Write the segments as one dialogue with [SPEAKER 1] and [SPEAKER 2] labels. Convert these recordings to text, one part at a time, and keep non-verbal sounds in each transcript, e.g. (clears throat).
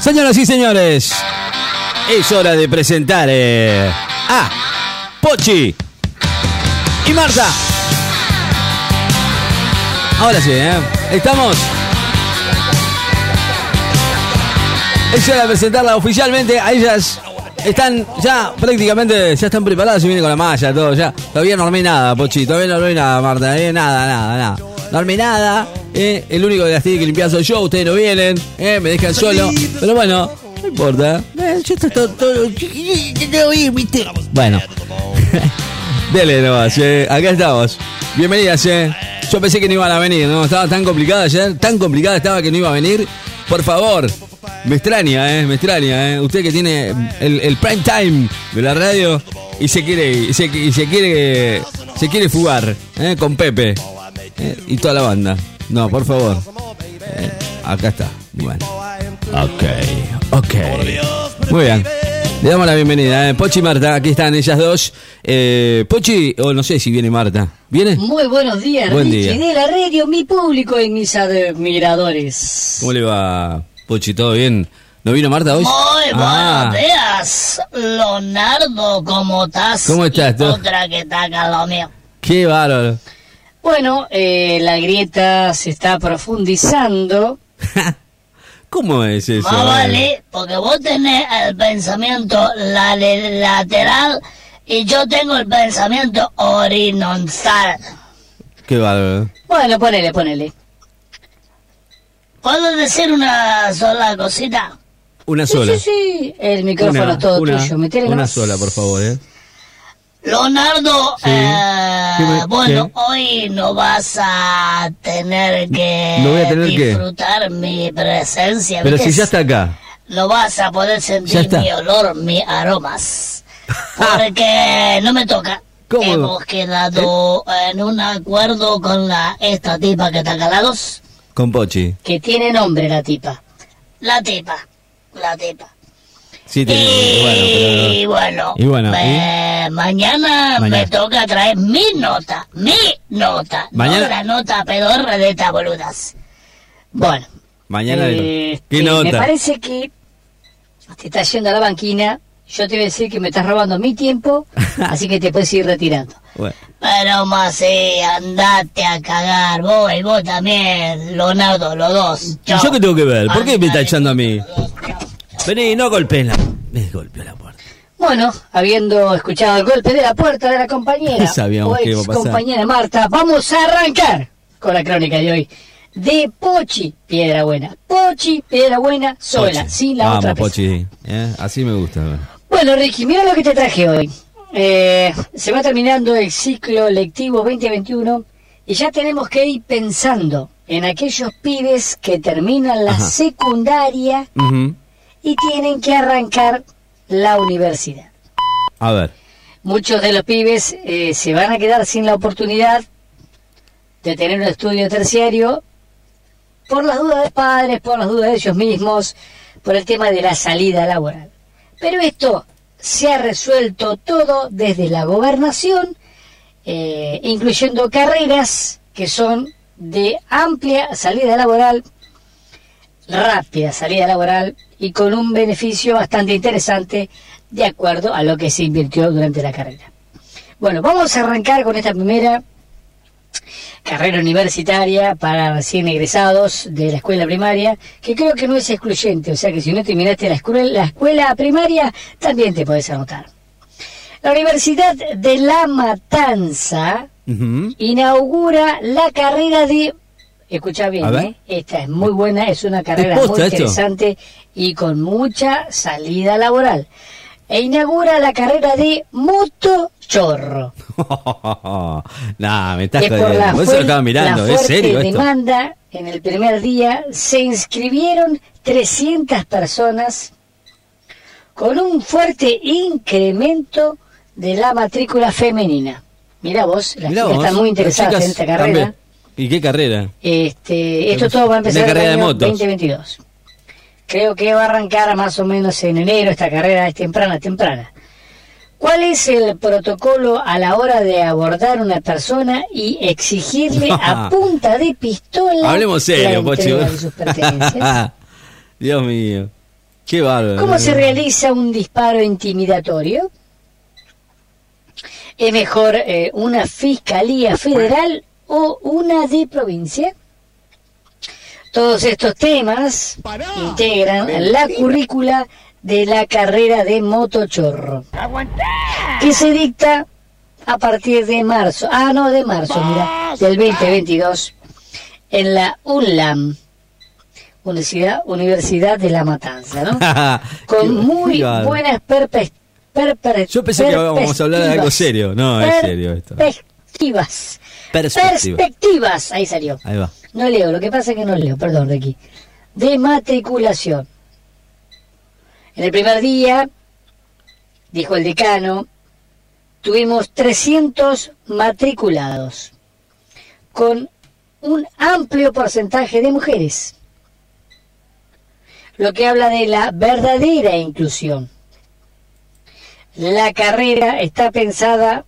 [SPEAKER 1] Señoras y señores, es hora de presentar eh, a Pochi y Marta. Ahora sí, ¿eh? Estamos. Es hora de presentarla oficialmente a ellas. Están ya prácticamente, ya están preparadas y vienen con la malla, todo ya. Todavía no armé nada, Pochi, todavía no armé nada, Marta, eh, nada, nada, nada. No armé nada, eh. El único que las tiene que limpiar soy yo, ustedes no vienen, eh, me dejan solo. Pero bueno, no importa. Eh, yo estoy todo, todo, viste. Bueno. (laughs) Dele nomás, eh. acá estamos. Bienvenidas, eh. Yo pensé que no iban a venir, ¿no? Estaba tan complicada ayer, tan complicada estaba que no iba a venir. Por favor, me extraña, ¿eh? Me extraña, ¿eh? Usted que tiene el, el prime time de la radio y se quiere, y se, y se quiere, se quiere fugar, ¿eh? Con Pepe ¿eh? y toda la banda. No, por favor. Eh, acá está. Bueno. Ok, ok. Muy bien. Le damos la bienvenida, ¿eh? Pochi y Marta, aquí están ellas dos. Eh, Pochi, o no sé si viene Marta. ¿Viene?
[SPEAKER 2] Muy buenos días,
[SPEAKER 1] Buen
[SPEAKER 2] Ricky
[SPEAKER 1] día.
[SPEAKER 2] de la radio, mi público y mis admiradores.
[SPEAKER 1] ¿Cómo le va, Pochi? ¿Todo bien? ¿No vino Marta hoy?
[SPEAKER 2] Muy
[SPEAKER 1] Ah,
[SPEAKER 2] buenos días, Leonardo, ¿cómo estás?
[SPEAKER 1] ¿Cómo estás,
[SPEAKER 2] Y
[SPEAKER 1] tú?
[SPEAKER 2] Otra que está acá lo mío.
[SPEAKER 1] qué bárbaro.
[SPEAKER 2] Bueno, eh, la grieta se está profundizando. (laughs)
[SPEAKER 1] ¿Cómo es eso?
[SPEAKER 2] Más vale, porque vos tenés el pensamiento la- lateral y yo tengo el pensamiento horizontal.
[SPEAKER 1] Qué bárbaro.
[SPEAKER 2] Bueno, ponele, ponele. ¿Puedo decir una sola cosita?
[SPEAKER 1] Una
[SPEAKER 2] Sí,
[SPEAKER 1] sola.
[SPEAKER 2] sí, sí. El micrófono
[SPEAKER 1] Una,
[SPEAKER 2] es todo
[SPEAKER 1] una,
[SPEAKER 2] tuyo. Metele
[SPEAKER 1] una
[SPEAKER 2] nomás.
[SPEAKER 1] sola, por favor, ¿eh?
[SPEAKER 2] Leonardo,
[SPEAKER 1] Sí.
[SPEAKER 2] eh,
[SPEAKER 1] ¿Qué me-
[SPEAKER 2] bueno,
[SPEAKER 1] qué?
[SPEAKER 2] hoy no vas a tener que
[SPEAKER 1] ¿No voy a tener qué?
[SPEAKER 2] disfrutar mi presencia.
[SPEAKER 1] Pero
[SPEAKER 2] ¿viste?
[SPEAKER 1] si ya está acá.
[SPEAKER 2] No vas a poder sentir mi olor, mis aromas. Porque (laughs) no me toca.
[SPEAKER 1] ¿Cómo? ¿Eh?
[SPEAKER 2] Hemos quedado en un acuerdo con la esta tipa que está lado,
[SPEAKER 1] Con Pochi.
[SPEAKER 2] que tiene nombre la tipa. La tipa. La tipa.
[SPEAKER 1] Sí, tiene.
[SPEAKER 2] Y
[SPEAKER 1] Bueno,
[SPEAKER 2] bueno,
[SPEAKER 1] Y bueno,
[SPEAKER 2] eh, mañana,
[SPEAKER 1] Mañana.
[SPEAKER 2] me toca traer mi nota, mi nota,
[SPEAKER 1] Mañana-
[SPEAKER 2] no la nota pedorra de estas boludas. Bueno,
[SPEAKER 1] pero mañana.
[SPEAKER 2] eh,
[SPEAKER 1] ¿Qué
[SPEAKER 2] eh,
[SPEAKER 1] nota?
[SPEAKER 2] me parece que te estás yendo a la banquina, yo te voy a decir que me estás robando mi tiempo, (laughs) así que te puedes ir retirando.
[SPEAKER 1] Bueno,
[SPEAKER 2] Pero más sí, andate a cagar, vos y vos también, Leonardo, los dos.
[SPEAKER 1] ¿Y
[SPEAKER 2] Chao.
[SPEAKER 1] yo qué tengo que ver? ¿Por qué me está echando a mí? Vení, no golpeen la. Golpeó la puerta.
[SPEAKER 2] Bueno, habiendo escuchado el golpe de la puerta de la compañera, (laughs)
[SPEAKER 1] Sabíamos
[SPEAKER 2] o
[SPEAKER 1] que iba a pasar.
[SPEAKER 2] compañera Marta, vamos a arrancar con la crónica de hoy. De Pochi, Piedra Buena. Pochi, Piedra Buena, sola,
[SPEAKER 1] Pochi.
[SPEAKER 2] sin la
[SPEAKER 1] Vamos,
[SPEAKER 2] otra.
[SPEAKER 1] Pochi. ¿eh? Así me gusta.
[SPEAKER 2] Bueno, Ricky, mira lo que te traje hoy. Eh, se va terminando el ciclo lectivo 2021 y ya tenemos que ir pensando en aquellos pibes que terminan la
[SPEAKER 1] Ajá.
[SPEAKER 2] secundaria. Y tienen que arrancar la universidad.
[SPEAKER 1] A ver.
[SPEAKER 2] Muchos de los pibes eh, se van a quedar sin la oportunidad de tener un estudio terciario por las dudas de padres, por las dudas de ellos mismos, por el tema de la salida laboral. Pero esto se ha resuelto todo desde la gobernación, eh, incluyendo carreras que son de amplia salida laboral, rápida salida laboral y con un beneficio bastante interesante de acuerdo a lo que se invirtió durante la carrera. Bueno, vamos a arrancar con esta primera carrera universitaria para recién egresados de la escuela primaria, que creo que no es excluyente, o sea que si no terminaste la escuela, la escuela primaria, también te puedes anotar. La Universidad de La Matanza inaugura la carrera de... Escucha bien. ¿eh? esta es muy buena, es una carrera (laughs) muy
[SPEAKER 1] esto?
[SPEAKER 2] interesante y con mucha salida laboral. E inaugura la carrera de motochorro. (laughs)
[SPEAKER 1] nah, me estás
[SPEAKER 2] que por la.
[SPEAKER 1] Vos lo mirando,
[SPEAKER 2] la
[SPEAKER 1] ¿es serio esto?
[SPEAKER 2] demanda, en el primer día se inscribieron 300 personas con un fuerte incremento de la matrícula femenina. Mira vos, las
[SPEAKER 1] Mirá
[SPEAKER 2] chicas
[SPEAKER 1] vos,
[SPEAKER 2] están muy interesadas en esta carrera.
[SPEAKER 1] también. ¿Y qué carrera?
[SPEAKER 2] Este, esto todo va a empezar en el año
[SPEAKER 1] motos.
[SPEAKER 2] 2022. Creo que va a arrancar más o menos en enero, esta carrera es temprana, temprana. ¿Cuál es el protocolo a la hora de abordar una persona y exigirle (laughs) a punta de pistola
[SPEAKER 1] Hablemos serio,
[SPEAKER 2] la entrega de sus pertenencias? (laughs)
[SPEAKER 1] Dios mío. Qué bárbaro.
[SPEAKER 2] ¿Cómo se realiza un disparo intimidatorio? ¿Es mejor eh, una fiscalía federal o una de provincia? Todos estos temas integran la currícula de la carrera de motochorro, que se dicta a partir de marzo, ah no, de marzo, mira, del 2022, en la UNLAM, Universidad, Universidad de La Matanza, ¿no? (laughs) Con muy buenas perpe-
[SPEAKER 1] Yo pensé que íbamos a hablar de algo
[SPEAKER 2] perspectivas.
[SPEAKER 1] serio. No, es serio esto.
[SPEAKER 2] Perspectivas.
[SPEAKER 1] Perspectiva.
[SPEAKER 2] Perspectivas. Ahí salió.
[SPEAKER 1] Ahí va.
[SPEAKER 2] No leo, lo que pasa es que no leo, perdón, Ricky. De matriculación. En el primer día, dijo el decano, tuvimos 300 matriculados, con un amplio porcentaje de mujeres, lo que habla de la verdadera inclusión. La carrera está pensada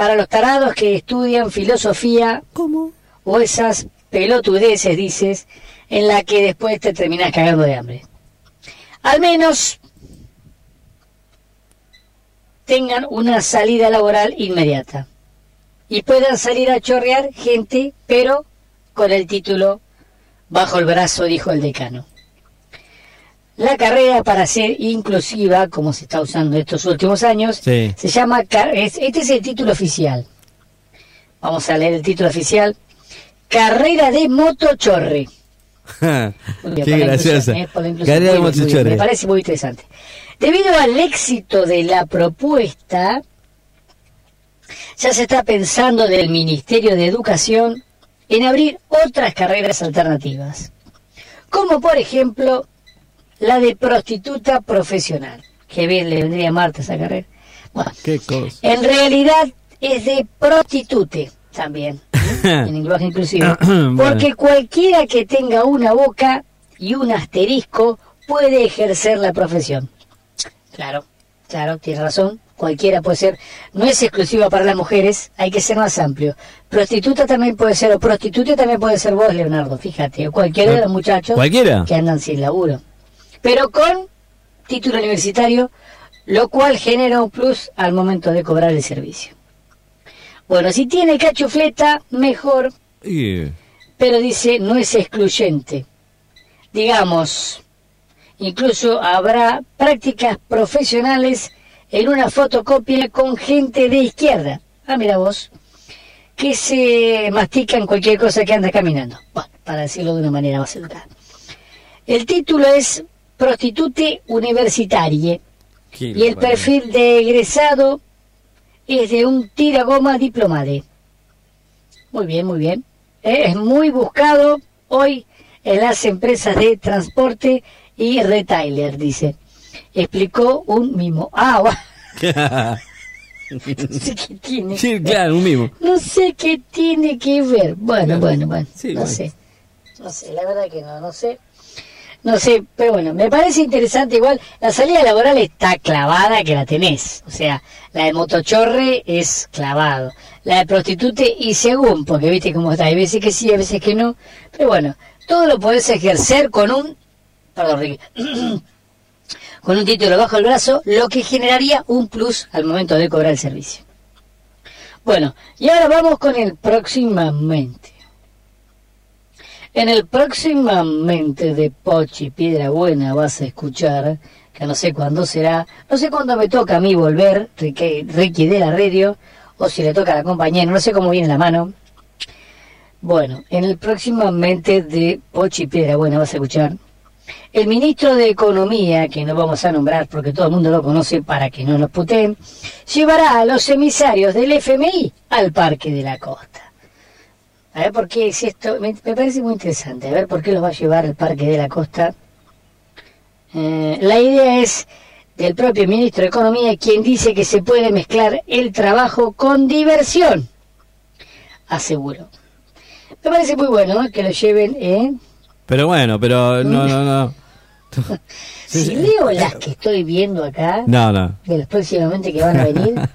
[SPEAKER 2] para los tarados que estudian filosofía
[SPEAKER 1] ¿Cómo?
[SPEAKER 2] o esas pelotudeces, dices, en la que después te terminas cagando de hambre. Al menos tengan una salida laboral inmediata y puedan salir a chorrear gente, pero con el título bajo el brazo, dijo el decano. La carrera para ser inclusiva, como se está usando estos últimos años,
[SPEAKER 1] Sí.
[SPEAKER 2] se llama, este es el título oficial. Vamos a leer el título oficial. Carrera de motochorre. (laughs)
[SPEAKER 1] Qué graciosa.
[SPEAKER 2] eh.
[SPEAKER 1] Carrera de motochorre.
[SPEAKER 2] Me parece muy interesante. Debido al éxito de la propuesta, ya se está pensando del Ministerio de Educación en abrir otras carreras alternativas, como por ejemplo la de prostituta profesional. Que bien le vendría a Marta esa carrera. Bueno,
[SPEAKER 1] Qué cosa.
[SPEAKER 2] en realidad es de prostitute también, (laughs) en lenguaje inclusivo. (clears throat) Porque cualquiera que tenga una boca y un asterisco puede ejercer la profesión. Claro, claro, tiene razón. Cualquiera puede ser, no es exclusiva para las mujeres, hay que ser más amplio. Prostituta también puede ser, o prostituta también puede ser vos, Leonardo, fíjate, o cualquiera de los muchachos
[SPEAKER 1] ¿Cualquiera?
[SPEAKER 2] que andan sin laburo. Pero con título universitario, lo cual genera un plus al momento de cobrar el servicio. Bueno, si tiene cachufleta, mejor, pero dice no es excluyente. Digamos, incluso habrá prácticas profesionales en una fotocopia con gente de izquierda. Ah, mira vos, que se mastican cualquier cosa que anda caminando. Bueno, para decirlo de una manera más educada. El título es Prostitute Universitarie
[SPEAKER 1] qué
[SPEAKER 2] y el perfil de egresado es de un tiragoma diplomade. Muy bien, muy bien. Es muy buscado hoy en las empresas de transporte y retailer, dice. Explicó un mimo. Ah, (laughs) no sé qué tiene.
[SPEAKER 1] sí, claro, un mismo.
[SPEAKER 2] No sé qué tiene que ver. Bueno,
[SPEAKER 1] Claro.
[SPEAKER 2] bueno, bueno.
[SPEAKER 1] Sí,
[SPEAKER 2] no
[SPEAKER 1] bueno.
[SPEAKER 2] sé. No sé, la verdad que no, no sé. No sé, pero bueno, me parece interesante igual. La salida laboral está clavada que la tenés. O sea, la de motochorre es clavado. La de prostitute y según, porque viste cómo está. Hay veces que sí, hay veces que no. Pero bueno, todo lo podés ejercer con un... Perdón, Ricky. (clears throat) con un título bajo el brazo, lo que generaría un plus al momento de cobrar el servicio. Bueno, y ahora vamos con el próximamente. En el próximamente de Pochi Piedra Buena vas a escuchar, que no sé cuándo será, no sé cuándo me toca a mí volver, Ricky, Ricky de la radio, o si le toca a la compañera, no sé cómo viene la mano. Bueno, en el próximamente de Pochi Piedra Buena vas a escuchar el ministro de Economía, que no vamos a nombrar porque todo el mundo lo conoce para que no nos puteen, llevará a los emisarios del FMI al Parque de la Costa. A ver por qué es esto, me, me parece muy interesante, a ver por qué los va a llevar al Parque de la Costa. Eh, la idea es del propio ministro de Economía, quien dice que se puede mezclar el trabajo con diversión, aseguró. Me parece muy bueno ¿no? que lo lleven, ¿eh?
[SPEAKER 1] Pero bueno, pero no, no, no. (laughs)
[SPEAKER 2] Si
[SPEAKER 1] sí.
[SPEAKER 2] leo las que estoy viendo acá,
[SPEAKER 1] No, no.
[SPEAKER 2] de los próximamente que van a venir, (laughs)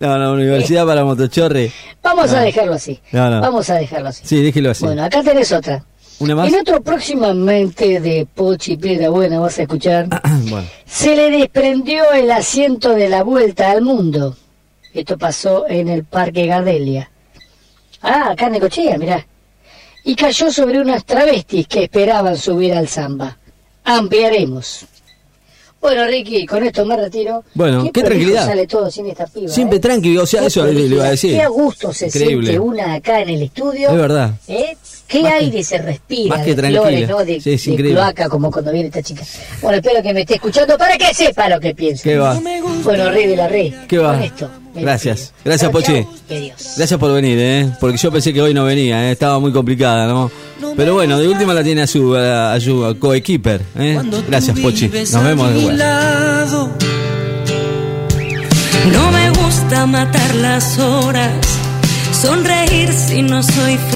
[SPEAKER 1] No, no, universidad para motochorre.
[SPEAKER 2] vamos a dejarlo así.
[SPEAKER 1] No, no.
[SPEAKER 2] Vamos a dejarlo así.
[SPEAKER 1] Sí, déjelo así.
[SPEAKER 2] Bueno, acá tenés otra.
[SPEAKER 1] ¿Una más?
[SPEAKER 2] En otro próximamente de Pochi Piedra Buena vas a escuchar. (clears throat)
[SPEAKER 1] bueno.
[SPEAKER 2] Se le desprendió el asiento de la vuelta al mundo. Esto pasó en el Parque Gardelia. Ah, acá en Necochea, mirá. Y cayó sobre unas travestis que esperaban subir al samba. Ampliaremos. Bueno, Ricky, con esto me retiro.
[SPEAKER 1] Bueno, qué
[SPEAKER 2] prolijo
[SPEAKER 1] tranquilidad.
[SPEAKER 2] sale todo sin esta piba,
[SPEAKER 1] Siempre
[SPEAKER 2] ¿eh?
[SPEAKER 1] tranqui, o sea,
[SPEAKER 2] Qué
[SPEAKER 1] eso le, iba a decir.
[SPEAKER 2] Qué a gusto se
[SPEAKER 1] Increíble.
[SPEAKER 2] siente una acá en el estudio.
[SPEAKER 1] Es verdad.
[SPEAKER 2] ¿Eh? ¿Qué
[SPEAKER 1] Más que-
[SPEAKER 2] aire se respira?
[SPEAKER 1] más que
[SPEAKER 2] de flores, ¿no? De,
[SPEAKER 1] Sí, es
[SPEAKER 2] de cloaca, como cuando viene esta chica. Bueno, espero que me esté escuchando para que sepa lo que pienso.
[SPEAKER 1] ¿Qué va?
[SPEAKER 2] Bueno, rey de la red.
[SPEAKER 1] ¿Qué va?
[SPEAKER 2] Con esto.
[SPEAKER 1] Gracias. Gracias, Pochi. Gracias por venir, ¿eh? Porque yo pensé que hoy no venía, ¿eh? Estaba muy complicada, ¿no? Pero bueno, de última la tiene a su, a, a su coequiper, ¿eh? Gracias, Pochi. Nos vemos después.
[SPEAKER 3] No me gusta matar las horas, sonreír si no soy